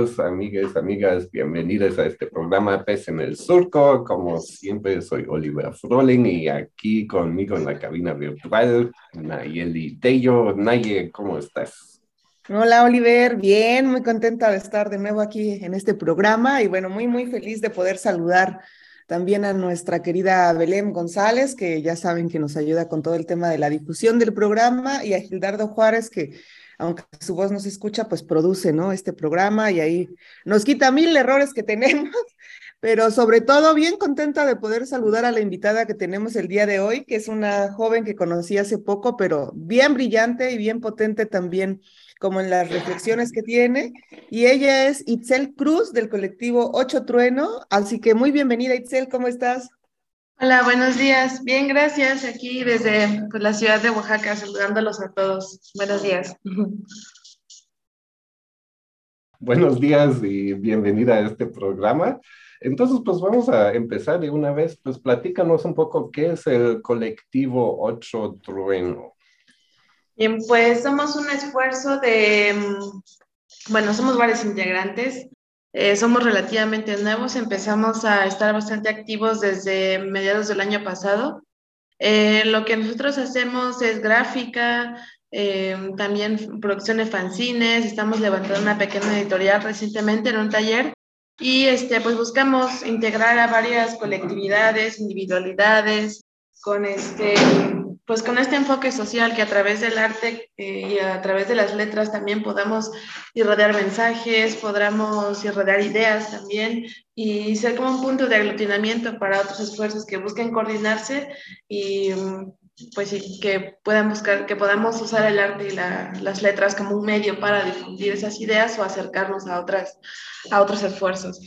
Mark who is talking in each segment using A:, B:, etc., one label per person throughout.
A: Amigos, amigas, amigas? Bienvenidos a este programa Pez en el Surco. Como siempre, soy Oliver Froling y aquí conmigo en la cabina virtual, Nayeli Tello. Naye, ¿cómo estás?
B: Hola Oliver, bien, muy contenta de estar de nuevo aquí en este programa y bueno, muy, muy feliz de poder saludar también a nuestra querida Belén González, que ya saben que nos ayuda con todo el tema de la difusión del programa, y a Gildardo Juárez, que aunque su voz no se escucha, pues produce, ¿no? Este programa y ahí nos quita mil errores que tenemos, pero sobre todo bien contenta de poder saludar a la invitada que tenemos el día de hoy, que es una joven que conocí hace poco, pero bien brillante y bien potente también como en las reflexiones que tiene. Y ella es Itzel Cruz del colectivo Ocho Trueno. Así que muy bienvenida, Itzel, ¿cómo estás?
C: Hola, buenos días. Bien, gracias. Aquí desde pues, la ciudad de Oaxaca, saludándolos a todos. Buenos días.
A: Buenos días y bienvenida a este programa. Entonces, pues vamos a empezar de una vez. Pues platícanos un poco qué es el colectivo Ocho Trueno.
C: Bien, pues somos un esfuerzo de, mm, bueno, somos varios integrantes. Eh, somos relativamente nuevos, empezamos a estar bastante activos desde mediados del año pasado. Eh, lo que nosotros hacemos es gráfica, eh, también producción de fanzines, estamos levantando una pequeña editorial recientemente en un taller y este, pues buscamos integrar a varias colectividades, individualidades, con este, pues con este enfoque social que a través del arte eh, y a través de las letras también podamos irradiar mensajes, podamos irradiar ideas también y ser como un punto de aglutinamiento para otros esfuerzos que busquen coordinarse y pues sí, que puedan buscar, que podamos usar el arte y las letras como un medio para difundir esas ideas o acercarnos a otras, a otros esfuerzos.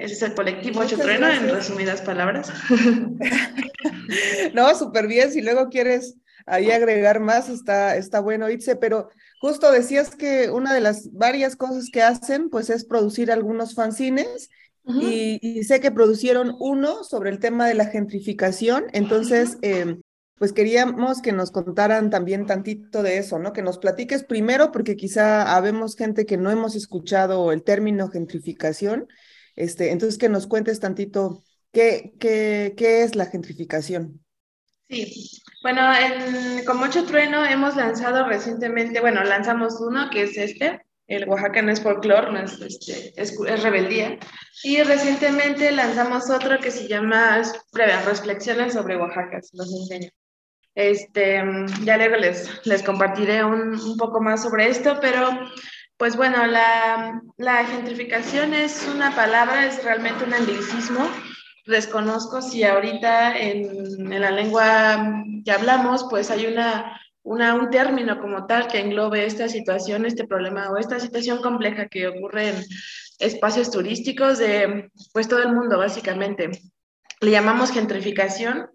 C: Ese es el colectivo Ocho Trueno, en resumidas palabras.
B: no, súper bien. Si luego quieres ahí agregar más, está, está bueno, Itze, pero justo decías que una de las varias cosas que hacen, pues es producir algunos fanzines. y, sé que producieron uno sobre el tema de la gentrificación, entonces, em, pues queríamos que nos contaran también tantito de eso, ¿no? Que nos platiques primero, porque quizá habemos gente que no hemos escuchado el término gentrificación, este, entonces, que nos cuentes tantito qué, qué, qué es la gentrificación.
C: Sí, bueno, en, con mucho trueno hemos lanzado recientemente, bueno, lanzamos uno que es este, el Oaxaca no es folclore, no es, este, es, rebeldía, y recientemente lanzamos otro que se llama Reflexiones sobre Oaxaca, se los enseño. Este, ya luego les, les compartiré un, un poco más sobre esto, pero pues bueno, la, gentrificación es una palabra, es realmente un anglicismo. Desconozco si ahorita en, la lengua que hablamos, pues hay una, un término como tal que englobe esta situación, este problema o esta situación compleja que ocurre en espacios turísticos de pues todo el mundo básicamente. Le llamamos gentrificación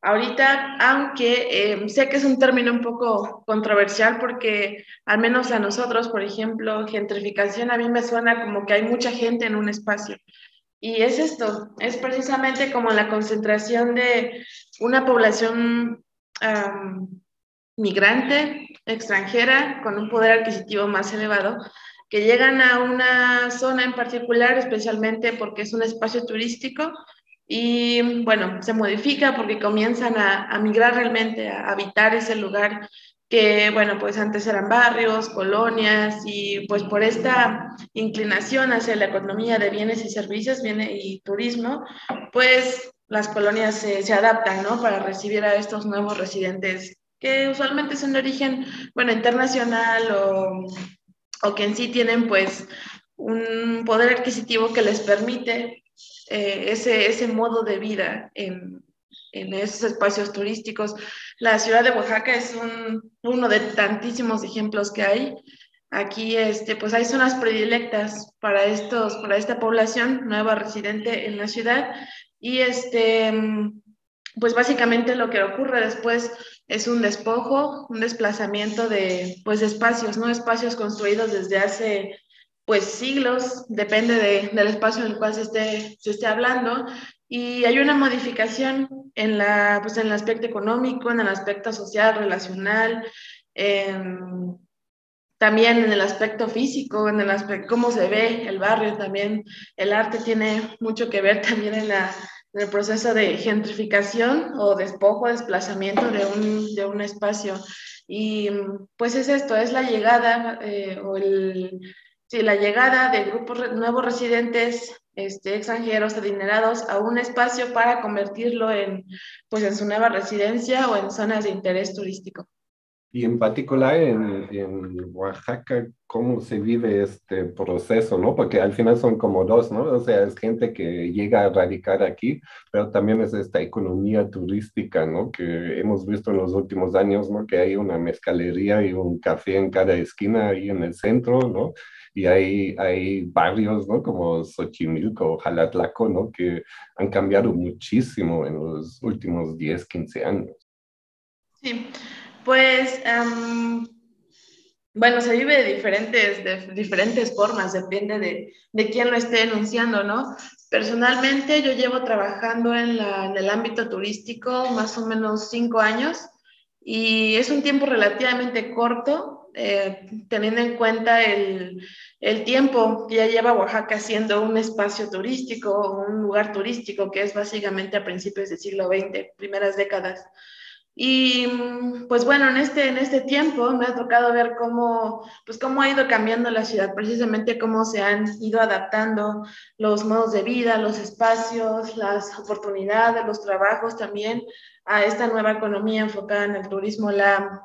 C: Ahorita, aunque eh, sé que es un término un poco controversial porque al menos a nosotros, por ejemplo, gentrificación a mí me suena como que hay mucha gente en un espacio. Y es esto, es precisamente como la concentración de una población migrante, extranjera, con un poder adquisitivo más elevado, que llegan a una zona en particular, especialmente porque es un espacio turístico, y bueno, se modifica porque comienzan a, migrar realmente, a habitar ese lugar que, bueno, pues antes eran barrios, colonias, y pues por esta inclinación hacia la economía de bienes y servicios viene, y turismo, pues las colonias se, se adaptan, ¿no? Para recibir a estos nuevos residentes que usualmente son de origen, bueno, internacional o, o que en sí tienen pues un poder adquisitivo que les permite eh, ese, ese modo de vida en, en, esos espacios turísticos. La ciudad de Oaxaca es un, uno de tantísimos ejemplos que hay. Aquí, este, pues hay zonas predilectas para estos, para esta población nueva residente en la ciudad y este, pues básicamente lo que ocurre después es un despojo, un desplazamiento de, pues, espacios, ¿no? Espacios construidos desde hace, pues, siglos, depende de, del espacio en el cual se esté, se esté hablando, y hay una modificación en, la, pues, en el aspecto económico, en el aspecto social, relacional, también en el aspecto físico, en el aspecto cómo se ve el barrio, también el arte tiene mucho que ver también en la en el proceso de gentrificación o despojo, desplazamiento de un, de un espacio. Y pues es esto, es la llegada eh, o el, sí, la llegada de grupos nuevos residentes este, extranjeros adinerados a un espacio para convertirlo en, pues, en su nueva residencia o en zonas de interés turístico.
A: Y en particular en, en, Oaxaca, ¿cómo se vive este proceso, no? Porque al final son como dos, ¿no? O sea, es gente que llega a radicar aquí, pero también es esta economía turística, ¿no? Que hemos visto en los últimos años, ¿no? Que hay una mezcalería y un café en cada esquina ahí en el centro, ¿no? Y hay, hay barrios, ¿no? Como Xochimilco o Jalatlaco, ¿no? Que han cambiado muchísimo en los últimos 10, 15 años.
C: Sí. Pues, bueno, se vive de diferentes, de diferentes formas, depende de, de, quién lo esté denunciando, ¿no? Personalmente, yo llevo trabajando en, el ámbito turístico más o menos cinco años y es un tiempo relativamente corto, eh, teniendo en cuenta el, el, tiempo que ya lleva Oaxaca siendo un espacio turístico, un lugar turístico, que es básicamente a principios del siglo XX, primeras décadas. Y pues bueno, en este, en este tiempo me ha tocado ver cómo, pues cómo ha ido cambiando la ciudad, precisamente cómo se han ido adaptando los modos de vida, los espacios, las oportunidades, los trabajos también a esta nueva economía enfocada en el turismo. La,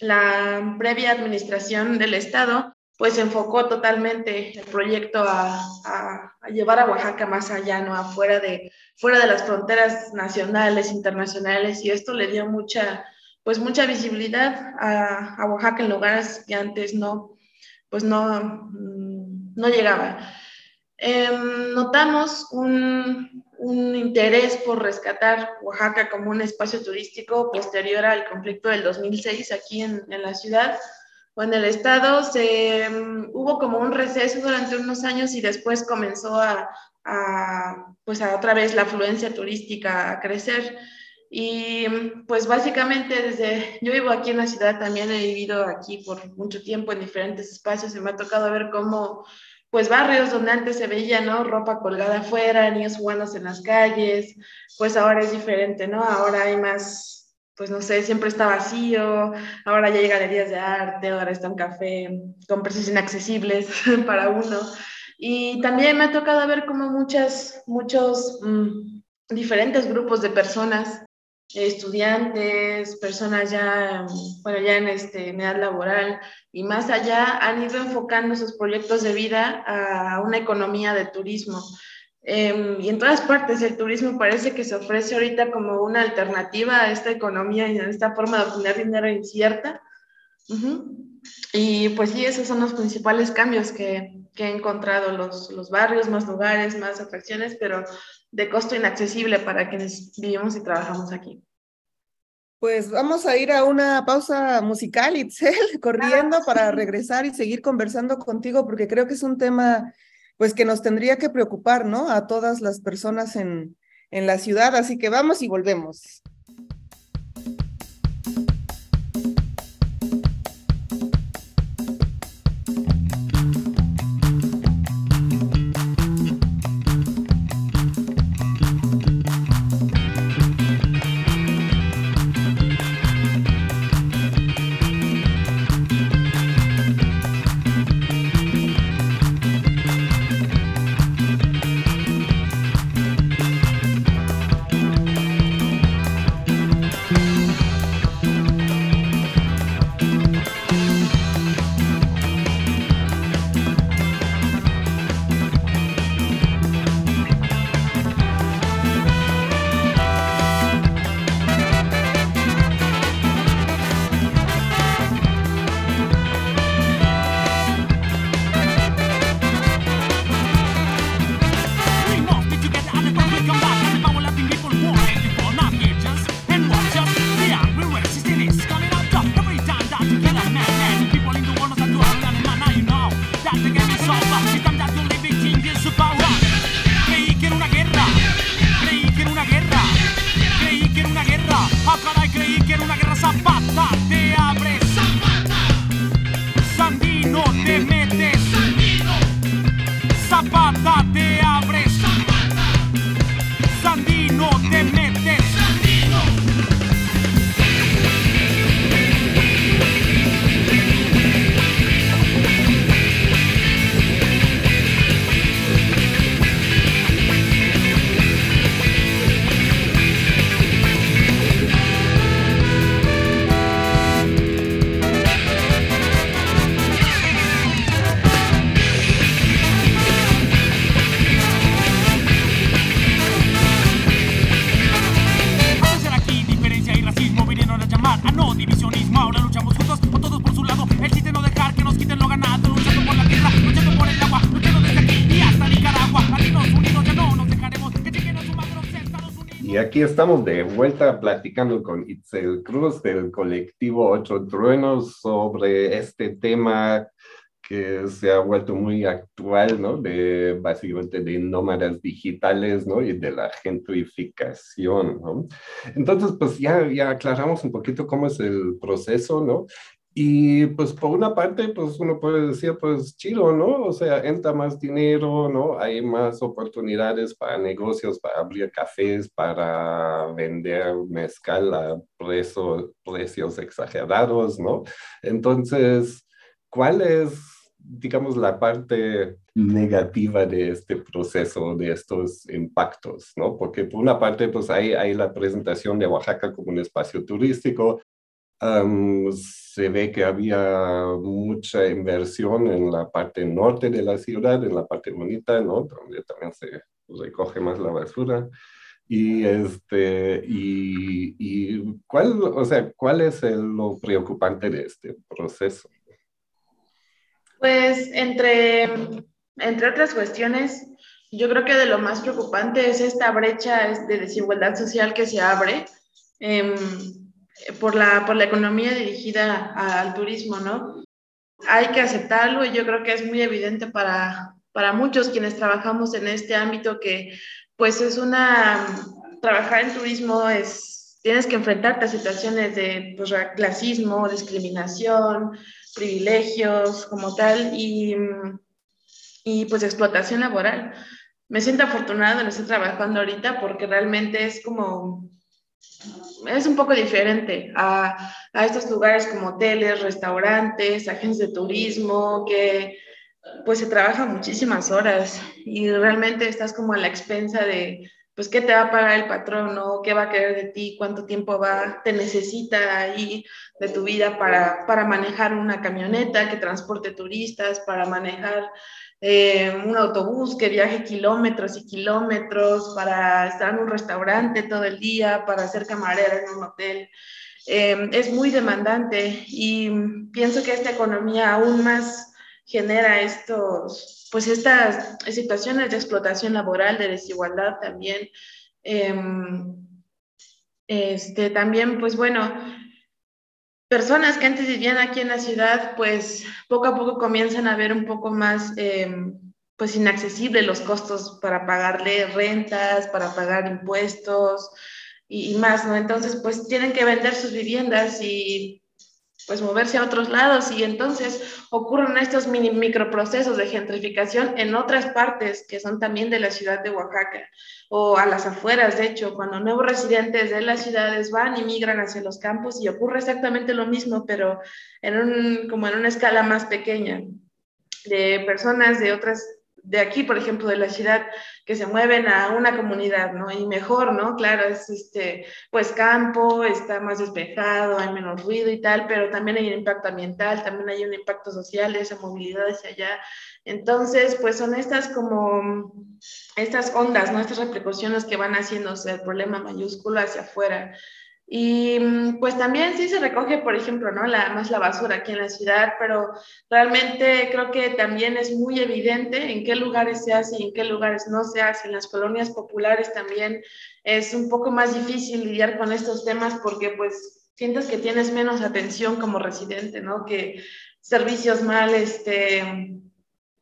C: la previa administración del Estado pues enfocó totalmente el proyecto a, llevar a Oaxaca más allá, ¿no? Afuera de, fuera de las fronteras nacionales, internacionales, y esto le dio mucha, pues mucha visibilidad a, a Oaxaca en lugares que antes no, pues no, mm, no llegaba. Em, notamos un, un, interés por rescatar Oaxaca como un espacio turístico posterior al conflicto del 2006 aquí en, en la ciudad o en el estado se mm, hubo como un receso durante unos años y después comenzó a, a, pues a otra vez la afluencia turística a crecer. Y mm, pues básicamente desde, yo vivo aquí en la ciudad, también he vivido aquí por mucho tiempo en diferentes espacios y me ha tocado ver cómo pues barrios donde antes se veía, ¿no? Ropa colgada afuera, niños jugando en las calles, pues ahora es diferente, ¿no? Ahora hay más pues no sé, siempre está vacío, ahora ya hay galerías de arte, ahora está un café con precios inaccesibles para uno. Y también me ha tocado ver como muchas, muchos mm, diferentes grupos de personas, estudiantes, personas ya, bueno, ya en, este, en edad laboral y más allá, han ido enfocando sus proyectos de vida a una economía de turismo. Em, y en todas partes el turismo parece que se ofrece ahorita como una alternativa a esta economía y a esta forma de obtener dinero incierta. Y pues sí, esos son los principales cambios que, que he encontrado, los, los, barrios, más lugares, más atracciones, pero de costo inaccesible para quienes vivimos y trabajamos aquí.
B: Pues vamos a ir a una pausa musical, Itzel, corriendo para regresar y seguir conversando contigo, porque creo que es un tema pues que nos tendría que preocupar, ¿no? A todas las personas en, en la ciudad. Así que vamos y volvemos.
A: Aquí estamos de vuelta platicando con Itzel Cruz del colectivo Ocho Truenos sobre este tema que se ha vuelto muy actual, ¿no? De básicamente de nómadas digitales, ¿no? Y de la gentrificación, ¿no? Entonces, pues ya, ya aclaramos un poquito cómo es el proceso, ¿no? Y pues por una parte, pues uno puede decir, pues chido, ¿no? O sea, entra más dinero, ¿no? Hay más oportunidades para negocios, para abrir cafés, para vender mezcal a precios, precios exagerados, ¿no? Entonces, ¿cuál es, digamos, la parte negativa de este proceso, de estos impactos, ¿no? Porque por una parte, pues hay, hay la presentación de Oaxaca como un espacio turístico, se ve que había mucha inversión en la parte norte de la ciudad, en la parte bonita, ¿no? Donde también se recoge más la basura. Y, este, y, y ¿cuál, o sea, ¿cuál es lo preocupante de este proceso?
C: Pues entre, entre otras cuestiones, yo creo que de lo más preocupante es esta brecha de desigualdad social que se abre. Eh, por la, por la economía dirigida al turismo, ¿no? Hay que aceptarlo y yo creo que es muy evidente para, para muchos quienes trabajamos en este ámbito que pues es una, trabajar en turismo es, tienes que enfrentarte a situaciones de pues, clasismo, discriminación, privilegios como tal y, y pues explotación laboral. Me siento afortunado en estar trabajando ahorita porque realmente es como es un poco diferente a, a, estos lugares como hoteles, restaurantes, agencias de turismo, que pues se trabaja muchísimas horas y realmente estás como a la expensa de, pues, qué te va a pagar el patrón, ¿no? ¿Qué va a querer de ti? ¿Cuánto tiempo va, te necesita ahí de tu vida para, para manejar una camioneta que transporte turistas, para manejar eh, un autobús que viaje kilómetros y kilómetros para estar en un restaurante todo el día, para ser camarera en un hotel. Eh, es muy demandante y pienso que esta economía aún más genera estos, pues estas situaciones de explotación laboral, de desigualdad también. Em, este, también, pues bueno, personas que antes vivían aquí en la ciudad, pues poco a poco comienzan a ver un poco más, em, pues inaccesible los costos para pagarle rentas, para pagar impuestos y, más, ¿no? Entonces, pues tienen que vender sus viviendas y pues moverse a otros lados y entonces ocurren estos mini microprocesos de gentrificación en otras partes que son también de la ciudad de Oaxaca o a las afueras, de hecho, cuando nuevos residentes de las ciudades van y migran hacia los campos y ocurre exactamente lo mismo, pero en un, como en una escala más pequeña de personas de otras de aquí, por ejemplo, de la ciudad, que se mueven a una comunidad, ¿no? Y mejor, ¿no? Claro, es este, pues campo, está más despejado, hay menos ruido y tal, pero también hay un impacto ambiental, también hay un impacto social, esa movilidad hacia allá. Entonces, pues son estas como, estas ondas, ¿no? Estas repercusiones que van haciéndose el problema mayúsculo hacia afuera. Y mm, pues también sí se recoge, por ejemplo, ¿no? La, más la basura aquí en la ciudad, pero realmente creo que también es muy evidente en qué lugares se hace y en qué lugares no se hace. En las colonias populares también es un poco más difícil lidiar con estos temas porque pues sientes que tienes menos atención como residente, ¿no? Que servicios mal, este,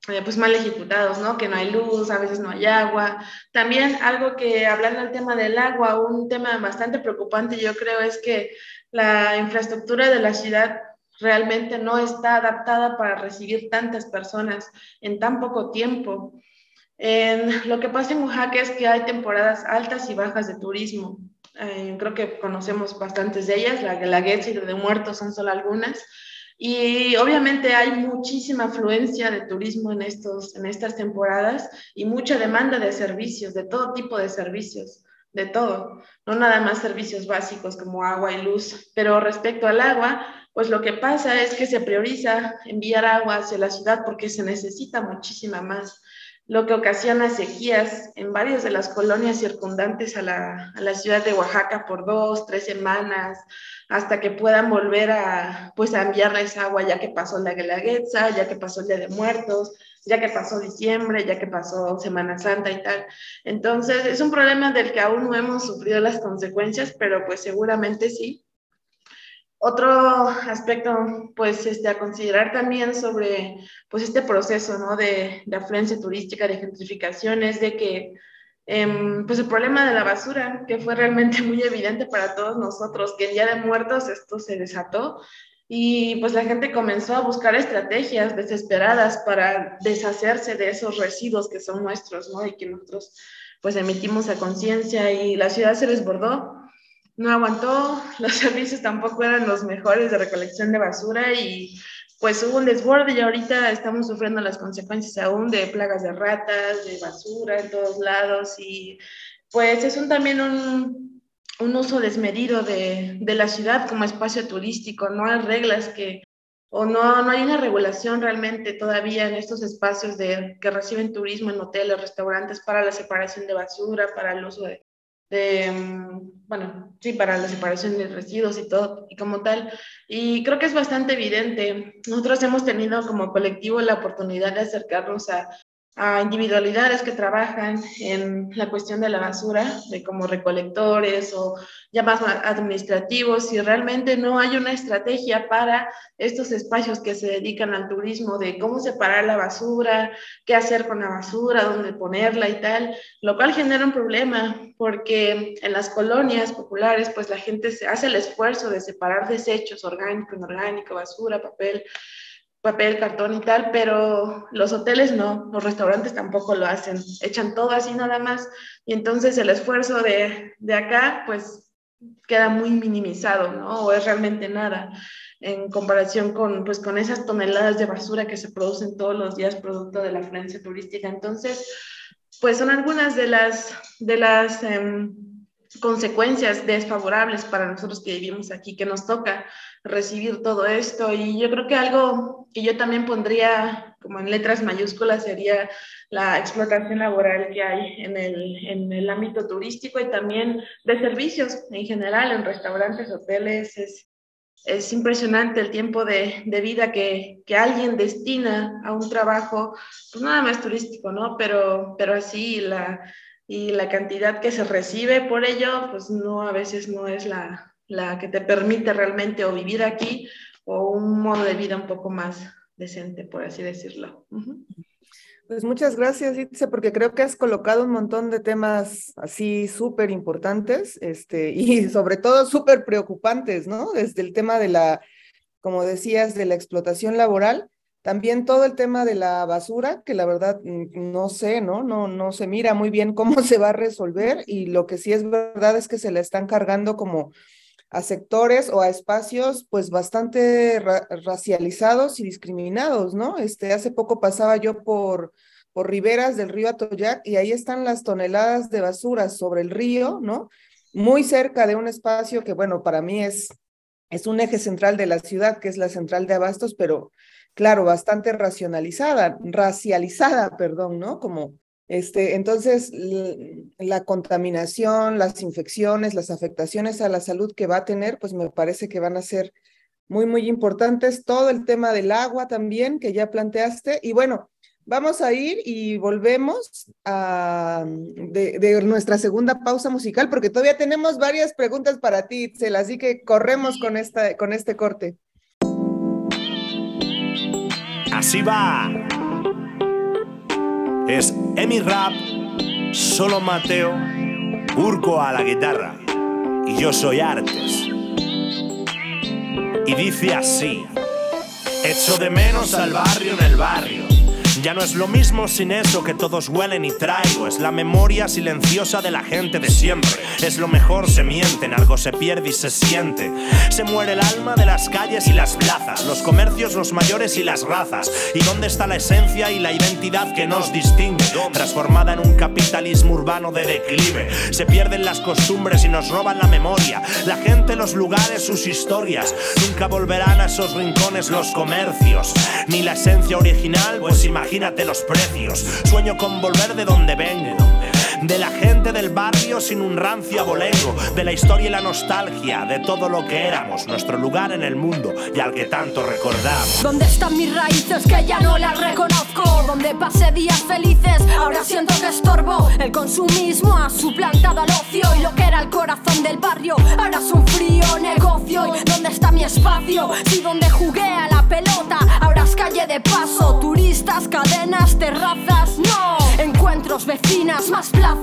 C: eh, pues mal ejecutados, ¿no? Que no hay luz, a veces no hay agua. También algo que, hablando del tema del agua, un tema bastante preocupante yo creo es que la infraestructura de la ciudad realmente no está adaptada para recibir tantas personas en tan poco tiempo. En, lo que pasa en Oaxaca es que hay temporadas altas y bajas de turismo. Eh, creo que conocemos bastantes de ellas, la Guelaguetza y la de Muertos son solo algunas y obviamente hay muchísima afluencia de turismo en, estos, en estas temporadas y mucha demanda de servicios, de todo tipo de servicios, de todo, no nada más servicios básicos como agua y luz. Pero respecto al agua, pues lo que pasa es que se prioriza enviar agua hacia la ciudad porque se necesita muchísima más. Lo que ocasiona sequías en varias de las colonias circundantes a la, ciudad de Oaxaca por dos, tres semanas, hasta que puedan volver a, pues, a enviarles agua ya que pasó la Guelaguetza, ya que pasó el Día de Muertos, ya que pasó diciembre, ya que pasó Semana Santa y tal. Entonces, es un problema del que aún no hemos sufrido las consecuencias, pero pues seguramente sí. Otro aspecto, pues, este, a considerar también sobre, pues, este proceso, ¿no? De, de afluencia turística, de gentrificación, es de que, eh, pues, el problema de la basura, que fue realmente muy evidente para todos nosotros, que el Día de Muertos esto se desató y, pues, la gente comenzó a buscar estrategias desesperadas para deshacerse de esos residuos que son nuestros, ¿no? Y que nosotros, pues, emitimos a conciencia y la ciudad se desbordó no aguantó, los servicios tampoco eran los mejores de recolección de basura y pues hubo un desborde y ahorita estamos sufriendo las consecuencias aún de plagas de ratas, de basura en todos lados y pues es un, también un, un uso desmedido de, de, la ciudad como espacio turístico, no hay reglas que, o no, no hay una regulación realmente todavía en estos espacios de, que reciben turismo en hoteles, restaurantes para la separación de basura, para el uso de de, mm, bueno, sí, para la separación de residuos y todo, y como tal. Y creo que es bastante evidente. Nosotros hemos tenido como colectivo la oportunidad de acercarnos a, a individualidades que trabajan en la cuestión de la basura, de como recolectores o ya más administrativos, y realmente no hay una estrategia para estos espacios que se dedican al turismo, de cómo separar la basura, qué hacer con la basura, dónde ponerla y tal, lo cual genera un problema, porque en las colonias populares, pues la gente se hace el esfuerzo de separar desechos orgánico, inorgánico, basura, papel, papel, cartón y tal, pero los hoteles no, los restaurantes tampoco lo hacen, echan todo así nada más y entonces el esfuerzo de, de acá pues queda muy minimizado, ¿no? O es realmente nada en comparación con, pues, con esas toneladas de basura que se producen todos los días producto de la afluencia turística. Entonces, pues son algunas de las, de las eh, consecuencias desfavorables para nosotros que vivimos aquí, que nos toca recibir todo esto. Y yo creo que algo que yo también pondría como en letras mayúsculas sería la explotación laboral que hay en el, en el ámbito turístico y también de servicios en general, en restaurantes, hoteles. Es, es impresionante el tiempo de, de vida que, que, alguien destina a un trabajo, pues nada más turístico, ¿no? Pero, pero así la, y la cantidad que se recibe por ello, pues no, a veces no es la, la que te permite realmente o vivir aquí o un modo de vida un poco más decente, por así decirlo.
B: Pues muchas gracias, Itze, porque creo que has colocado un montón de temas así súper importantes este, y sobre todo súper preocupantes, ¿no? Desde el tema de la, como decías, de la explotación laboral, también todo el tema de la basura, que la verdad no sé, ¿no? No, no se mira muy bien cómo se va a resolver y lo que sí es verdad es que se la están cargando como a sectores o a espacios pues bastante ra racializados y discriminados, ¿no? Este, hace poco pasaba yo por, por riberas del río Atoyac y ahí están las toneladas de basura sobre el río, ¿no? Muy cerca de un espacio que, bueno, para mí es, es un eje central de la ciudad, que es la central de abastos, pero claro, bastante racionalizada, racializada, perdón, ¿no? Como este, entonces, la contaminación, las infecciones, las afectaciones a la salud que va a tener, pues me parece que van a ser muy, muy importantes. Todo el tema del agua también, que ya planteaste. Y bueno, vamos a ir y volvemos a, de, nuestra segunda pausa musical, porque todavía tenemos varias preguntas para ti, Itzel, así que corremos con, esta, con este corte.
D: Así va es Emi Rap, solo Mateo, Urco a la guitarra y yo soy Artes. Y dice así, echo de menos al barrio en el barrio ya no es lo mismo sin eso que todos huelen y traigo. Es la memoria silenciosa de la gente de siempre. Es lo mejor, se mienten, algo se pierde y se siente. Se muere el alma de las calles y las plazas, los comercios, los mayores y las razas. ¿Y dónde está la esencia y la identidad que nos distingue? Transformada en un capitalismo urbano de declive. Se pierden las costumbres y nos roban la memoria. La gente, los lugares, sus historias. Nunca volverán a esos rincones los comercios. Ni la esencia original, pues imagínate imagínate los precios. Sueño con volver de donde vengo. De la gente del barrio sin un rancio abolengo, de la historia y la nostalgia, de todo lo que éramos, nuestro lugar en el mundo y al que tanto recordamos.
E: ¿Dónde están mis raíces que ya no las reconozco? Donde pasé días felices, ahora siento que estorbo. El consumismo ha suplantado al ocio y lo que era el corazón del barrio, ahora es un frío negocio. ¿Y dónde está mi espacio? Si donde jugué a la pelota, ahora es calle de paso, turistas, cadenas, terrazas, no. Encuentros, vecinas, más plazas.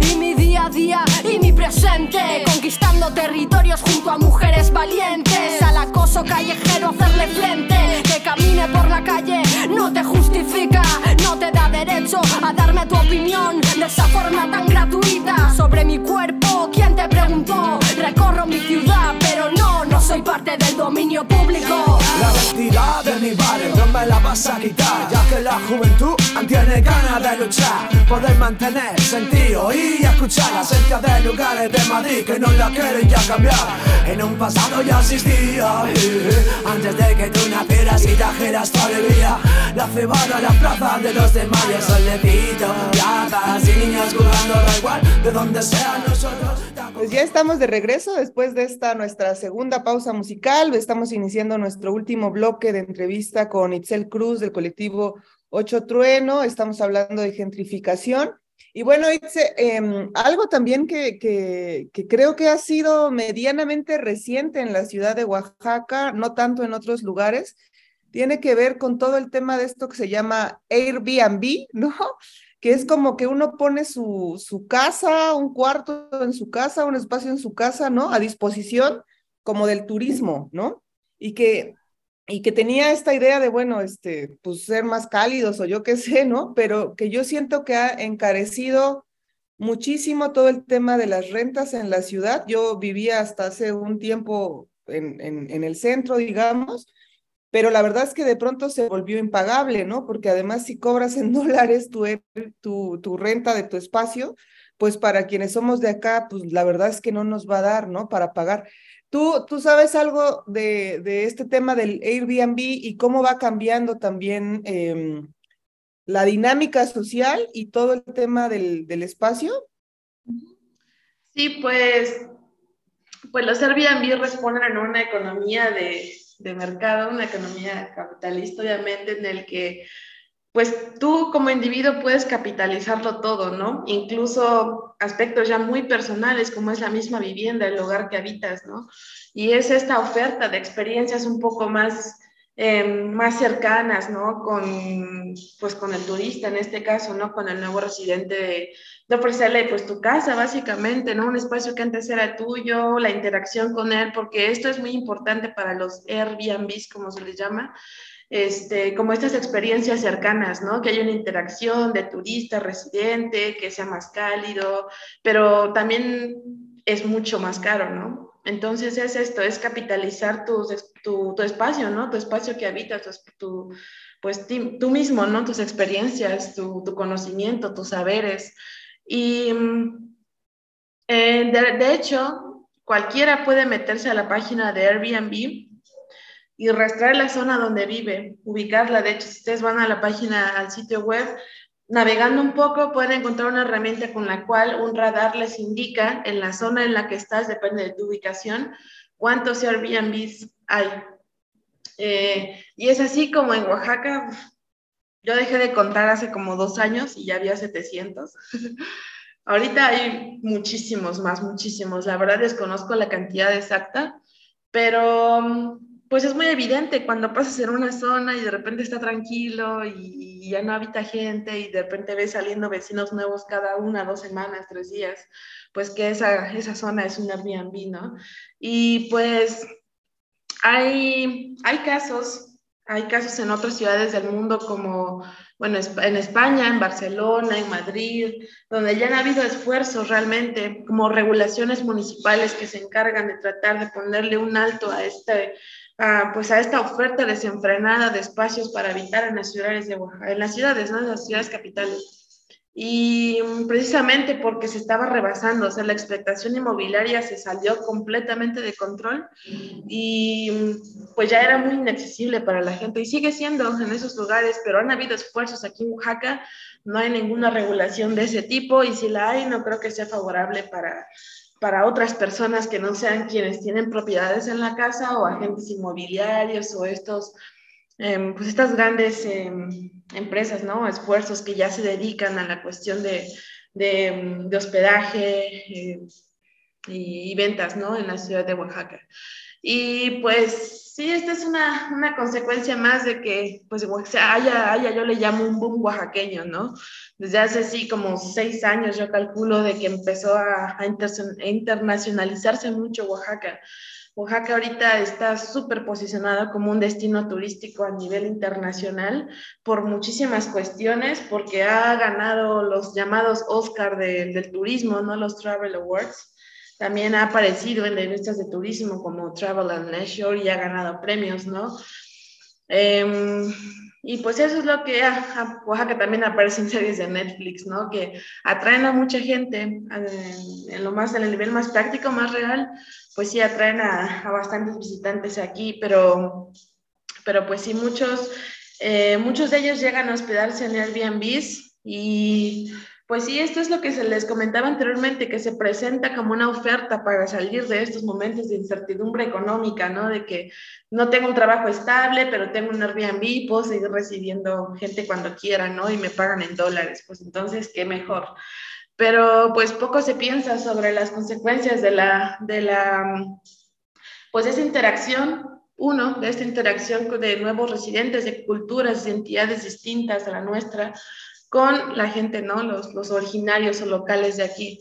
E: Y mi día a día y mi presente. Conquistando territorios junto a mujeres valientes. Al acoso callejero hacerle frente. Que camine por la calle no te justifica, no te da derecho a darme tu opinión de esa forma tan gratuita. Sobre mi cuerpo, ¿quién te preguntó? Recorro mi ciudad, pero no, no soy parte del dominio público.
F: La identidad de mi barrio no me la vas a quitar Ya que la juventud tiene ganas de luchar Poder mantener sentido y escuchar esencia de lugares de Madrid que no la quieren ya cambiar. En un pasado ya existía Antes de que tú nacieras y trajeras tu alegría. La cebada, la plaza de los de mayo Solecito, plazas y niños jugando da igual De donde sea nosotros
B: Pues ya estamos de regreso después de esta nuestra segunda pausa musical. Estamos iniciando nuestro último bloque de entrevista con Itzel Cruz del colectivo Ocho Trueno. Estamos hablando de gentrificación. Y bueno, em, algo también que, que, que creo que ha sido medianamente reciente en la ciudad de Oaxaca, no tanto en otros lugares, tiene que ver con todo el tema de esto que se llama Airbnb, ¿no? que es como que uno pone su, su casa, un cuarto en su casa, un espacio en su casa, ¿no? A disposición como del turismo, ¿no? Y que, y que tenía esta idea de, bueno, este, pues ser más cálidos o yo qué sé, ¿no? Pero que yo siento que ha encarecido muchísimo todo el tema de las rentas en la ciudad. Yo vivía hasta hace un tiempo en, en, el centro, digamos, pero la verdad es que de pronto se volvió impagable, ¿no? Porque además si cobras en dólares tu, tu, tu, renta de tu espacio, pues para quienes somos de acá, pues la verdad es que no nos va a dar, ¿no? Para pagar. ¿Tú, tú sabes algo de, de este tema del Airbnb y cómo va cambiando también eh, la dinámica social y todo el tema del, del espacio?
C: Sí, pues, pues los Airbnb responden a una economía de, de mercado, una economía capitalista, obviamente, en el que pues tú como individuo puedes capitalizarlo todo, ¿no? Incluso aspectos ya muy personales como es la misma vivienda, el hogar que habitas, ¿no? Y es esta oferta de experiencias un poco más, eh, más cercanas, ¿no? Con, pues con el turista en este caso, ¿no? Con el nuevo residente de, de ofrecerle pues tu casa básicamente, ¿no? Un espacio que antes era tuyo, la interacción con él, porque esto es muy importante para los Airbnbs, como se les llama, este, como estas experiencias cercanas, ¿no? Que haya una interacción de turista, residente, que sea más cálido, pero también es mucho más caro, ¿no? Entonces es esto, es capitalizar tu, tu, tu espacio, ¿no? Tu espacio que habitas, tu, pues tú mismo, ¿no? Tus experiencias, tu, tu conocimiento, tus saberes. Y eh, de, de, hecho, cualquiera puede meterse a la página de Airbnb y rastrear la zona donde vive, ubicarla. De hecho, si ustedes van a la página, al sitio web, navegando un poco, pueden encontrar una herramienta con la cual un radar les indica en la zona en la que estás, depende de tu ubicación, cuántos Airbnbs hay. Eh, y es así como en Oaxaca, yo dejé de contar hace como dos años y ya había 700. Ahorita hay muchísimos más, muchísimos. La verdad desconozco la cantidad exacta, pero pues es muy evidente cuando pasas en una zona y de repente está tranquilo y, ya no habita gente y de repente ves saliendo vecinos nuevos cada una, dos semanas, tres días, pues que esa, esa zona es un Airbnb, ¿no? Y pues hay, hay casos, hay casos en otras ciudades del mundo como, bueno, en España, en Barcelona, en Madrid, donde ya han habido esfuerzos realmente, como regulaciones municipales que se encargan de tratar de ponerle un alto a este pues a esta oferta desenfrenada de espacios para habitar en las ciudades de Oaxaca, en las ciudades, ¿no? En las ciudades capitales. y precisamente porque se estaba rebasando, o sea, la explotación inmobiliaria se salió completamente de control y pues ya era muy inaccesible para la gente y sigue siendo en esos lugares, pero han habido esfuerzos aquí en Oaxaca, no hay ninguna regulación de ese tipo y si la hay no creo que sea favorable para, para otras personas que no sean quienes tienen propiedades en la casa o agentes inmobiliarios o estos Em, pues estas grandes em, empresas, ¿no? Esfuerzos que ya se dedican a la cuestión de, de, em, hospedaje eh, y, ventas, ¿no? En la ciudad de Oaxaca. Y pues sí, esta es una, una consecuencia más de que, pues, haya, haya, yo le llamo un boom oaxaqueño, ¿no? Desde hace sí como seis años yo calculo de que empezó a, a internacionalizarse mucho Oaxaca. Oaxaca ahorita está súper posicionada como un destino turístico a nivel internacional por muchísimas cuestiones, porque ha ganado los llamados Oscar del turismo, ¿no? Los Travel Awards. También ha aparecido en revistas de turismo como Travel and Leisure y ha ganado premios, ¿no? Em, y pues eso es lo que a, Oaxaca también aparece en series de Netflix, ¿no? Que atraen a mucha gente en, lo más, en el nivel más práctico, más real, pues sí atraen a, bastantes visitantes aquí, pero, pero pues sí, muchos, eh, muchos de ellos llegan a hospedarse en Airbnbs y pues sí, esto es lo que se les comentaba anteriormente, que se presenta como una oferta para salir de estos momentos de incertidumbre económica, ¿no? De que no tengo un trabajo estable, pero tengo un Airbnb, puedo seguir recibiendo gente cuando quiera, ¿no? Y me pagan en dólares, pues entonces, qué mejor pero pues poco se piensa sobre las consecuencias de la, de la, pues esa interacción, uno, de esta interacción de nuevos residentes de culturas y entidades distintas a la nuestra con la gente, ¿no? Los, los originarios o locales de aquí.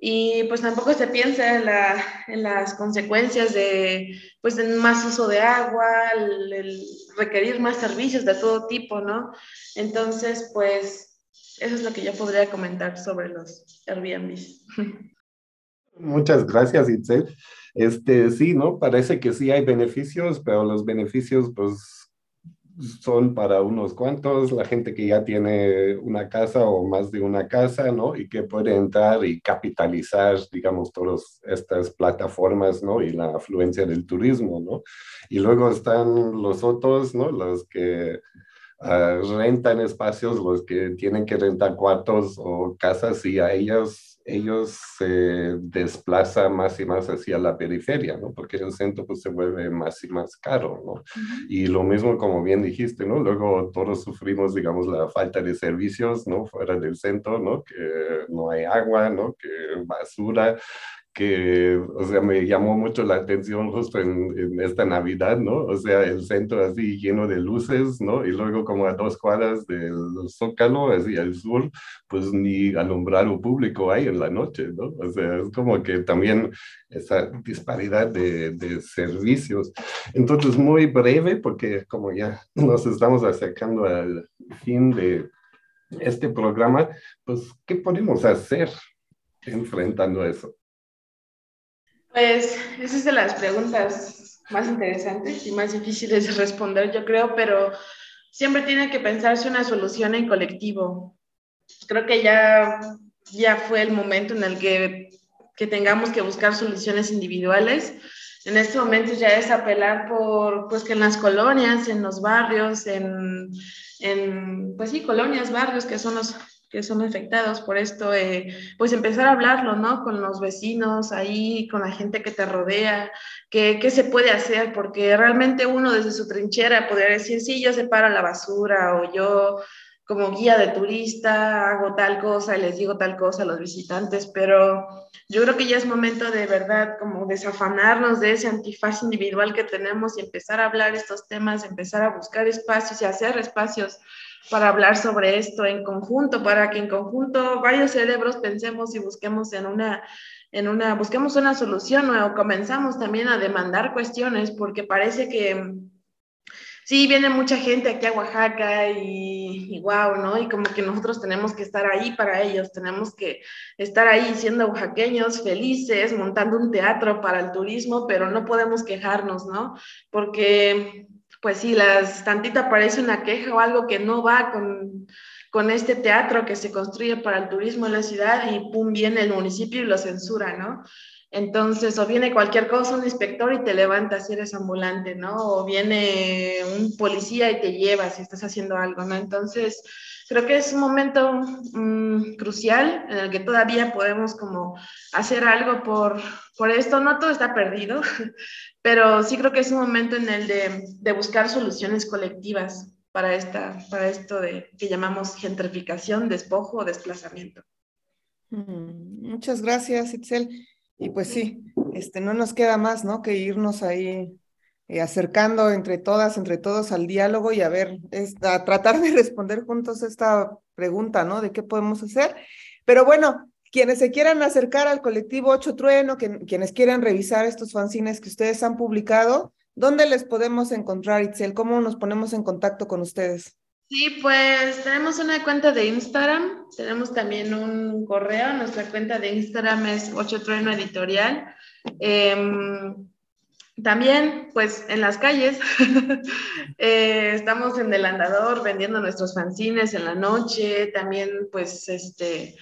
C: Y pues tampoco se piensa en, la, en las consecuencias de, pues, más uso de agua, el requerir más servicios de todo tipo, ¿no? Entonces, pues eso es lo que yo podría comentar sobre los Airbnbs.
A: Muchas gracias, Itzel. Este, sí, ¿no? Parece que sí hay beneficios, pero los beneficios, pues, son para unos cuantos, la gente que ya tiene una casa o más de una casa, ¿no? Y que puede entrar y capitalizar, digamos, todas estas plataformas, ¿no? Y la afluencia del turismo, ¿no? Y luego están los otros, ¿no? Los que rentan espacios, los que tienen que rentar cuartos o casas y a ellos, ellos se desplazan más y más hacia la periferia, ¿no? Porque el centro pues se vuelve más y más caro, ¿no? Y lo mismo como bien dijiste, ¿no? Luego todos sufrimos, digamos, la falta de servicios, ¿no? Fuera del centro, ¿no? Que no hay agua, ¿no? Que basura, que, o sea, me llamó mucho la atención justo en, esta Navidad, ¿no? O sea, el centro así lleno de luces, ¿no? Y luego como a dos cuadras del Zócalo, así al sur, pues ni alumbrado público hay en la noche, ¿no? O sea, es como que también esa disparidad de, de servicios. Entonces, muy breve, porque como ya nos estamos acercando al fin de este programa, pues, ¿qué podemos hacer enfrentando eso?
C: Pues esa es de las preguntas más interesantes y más difíciles de responder, yo creo, pero siempre tiene que pensarse una solución en colectivo. Creo que ya, ya fue el momento en el que, que tengamos que buscar soluciones individuales. En este momento ya es apelar por, pues que en las colonias, en los barrios, en, en pues sí, colonias, barrios, que son los que son afectados por esto, eh, pues empezar a hablarlo, ¿no? Con los vecinos ahí, con la gente que te rodea, qué, se puede hacer, porque realmente uno desde su trinchera podría decir, sí, yo separo la basura o yo como guía de turista hago tal cosa y les digo tal cosa a los visitantes, pero yo creo que ya es momento de verdad como desafanarnos de ese antifaz individual que tenemos y empezar a hablar estos temas, empezar a buscar espacios y hacer espacios para hablar sobre esto en conjunto, para que en conjunto varios cerebros pensemos y busquemos en una, en una, busquemos una solución o comenzamos también a demandar cuestiones, porque parece que sí, viene mucha gente aquí a Oaxaca y, y wow, ¿no? Y como que nosotros tenemos que estar ahí para ellos, tenemos que estar ahí siendo oaxaqueños, felices, montando un teatro para el turismo, pero no podemos quejarnos, ¿no? Porque pues sí, las, tantita parece una queja o algo que no va con, con este teatro que se construye para el turismo en la ciudad y pum, viene el municipio y lo censura, ¿no? Entonces, o viene cualquier cosa, un inspector y te levanta si eres ambulante, ¿no? O viene un policía y te lleva si estás haciendo algo, ¿no? Entonces, creo que es un momento mm, crucial en el que todavía podemos como hacer algo por, por esto. No todo está perdido, pero sí creo que es un momento en el de, de buscar soluciones colectivas para, esta, para esto de, que llamamos gentrificación, despojo o desplazamiento.
B: Mm, muchas gracias, Itzel. Y pues sí, este, no nos queda más, ¿no? Que irnos ahí eh, acercando entre todas, entre todos al diálogo y a ver, a tratar de responder juntos esta pregunta, ¿no? De qué podemos hacer. Pero bueno, quienes se quieran acercar al colectivo Ocho Trueno, que, quienes quieran revisar estos fanzines que ustedes han publicado, ¿dónde les podemos encontrar, Itzel? ¿Cómo nos ponemos en contacto con ustedes?
C: Sí, pues tenemos una cuenta de Instagram, tenemos también un correo, nuestra cuenta de Instagram es 8 Trueno Editorial. Em, también, pues en las calles, eh, estamos en el andador vendiendo nuestros fanzines en la noche, también pues este,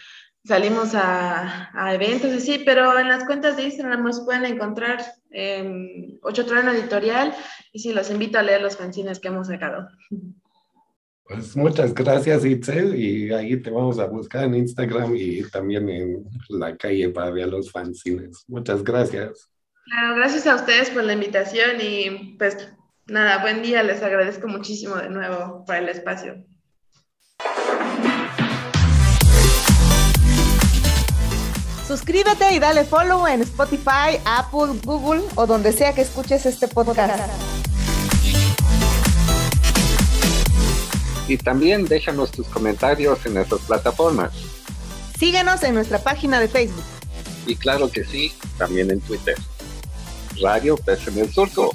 C: salimos a, eventos así, pero en las cuentas de Instagram nos pueden encontrar eh, 8 Trueno Editorial y sí, los invito a leer los fanzines que hemos sacado.
A: Pues muchas gracias, Itzel, y ahí te vamos a buscar en Instagram y también en la calle para ver los fanzines. Muchas gracias.
C: Claro, gracias a ustedes por la invitación y pues nada, buen día, les agradezco muchísimo de nuevo por el espacio.
B: Suscríbete y dale follow en Spotify, Apple, Google o donde sea que escuches este podcast.
A: Y también déjanos tus comentarios en nuestras plataformas.
B: Síguenos en nuestra página de Facebook.
A: Y claro que sí, también en Twitter. Radio en el Surco.